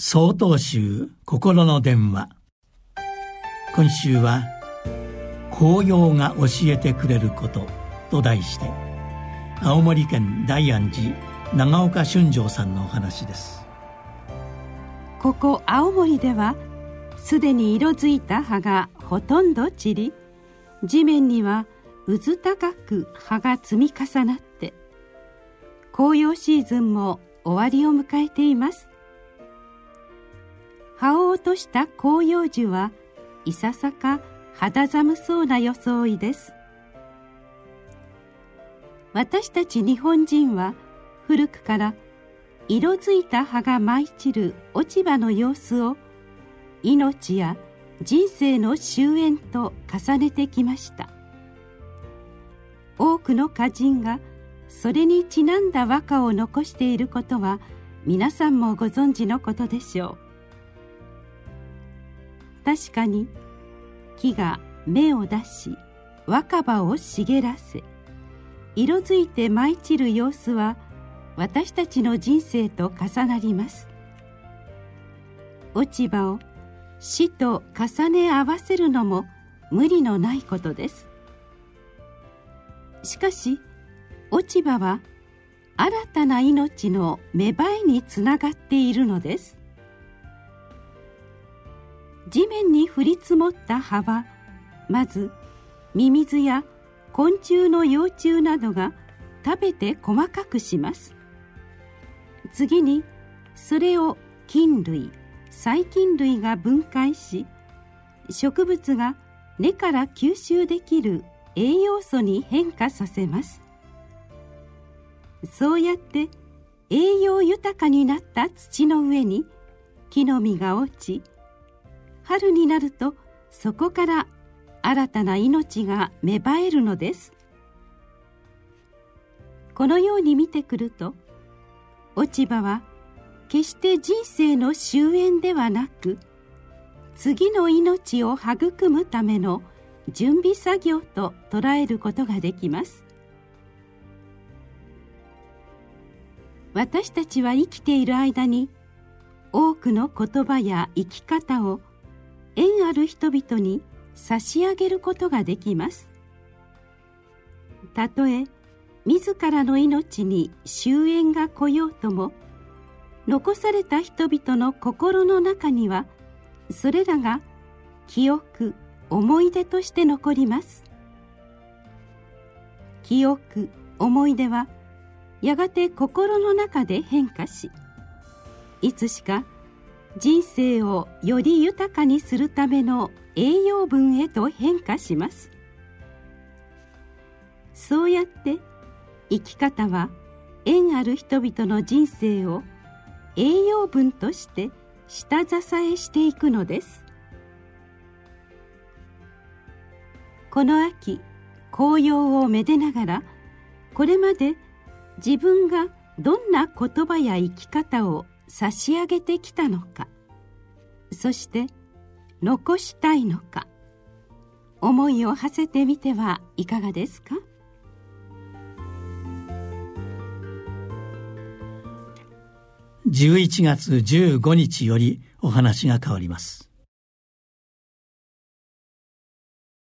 総統集心の電話。今週は「紅葉が教えてくれること」と題して青森県大安寺長岡俊丈さんのお話です。ここ青森ではすでに色づいた葉がほとんど散り地面にはうず高く葉が積み重なって紅葉シーズンも終わりを迎えています。葉を落とした広葉樹はいささか肌寒そうな装いです。私たち日本人は古くから色づいた葉が舞い散る落ち葉の様子を命や人生の終焉と重ねてきました。多くの歌人がそれにちなんだ和歌を残していることは皆さんもご存知のことでしょう。確かに木が芽を出し若葉を茂らせ色づいて舞い散る様子は私たちの人生と重なります。落ち葉を死と重ね合わせるのも無理のないことです。しかし落ち葉は新たな命の芽生えにつながっているのです。地面に降り積もった葉はまずミミズや昆虫の幼虫などが食べて細かくします。次にそれを菌類細菌類が分解し植物が根から吸収できる栄養素に変化させます。そうやって栄養豊かになった土の上に木の実が落ち春になるとそこから新たな命が芽生えるのです。このように見てくると落ち葉は決して人生の終焉ではなく次の命を育むための準備作業と捉えることができます。私たちは生きている間に多くの言葉や生き方を縁ある人々に差し上げることができます。たとえ自らの命に終焉が来ようとも残された人々の心の中にはそれらが記憶思い出として残ります。記憶思い出はやがて心の中で変化しいつしか人生をより豊かにするための栄養分へと変化します。そうやって生き方は縁ある人々の人生を栄養分として下支えしていくのです。この秋紅葉をめでながらこれまで自分がどんな言葉や生き方を差し上げてきたのか。そして残したいのか。思いを馳せてみてはいかがですか？11月15日よりお話が変わります。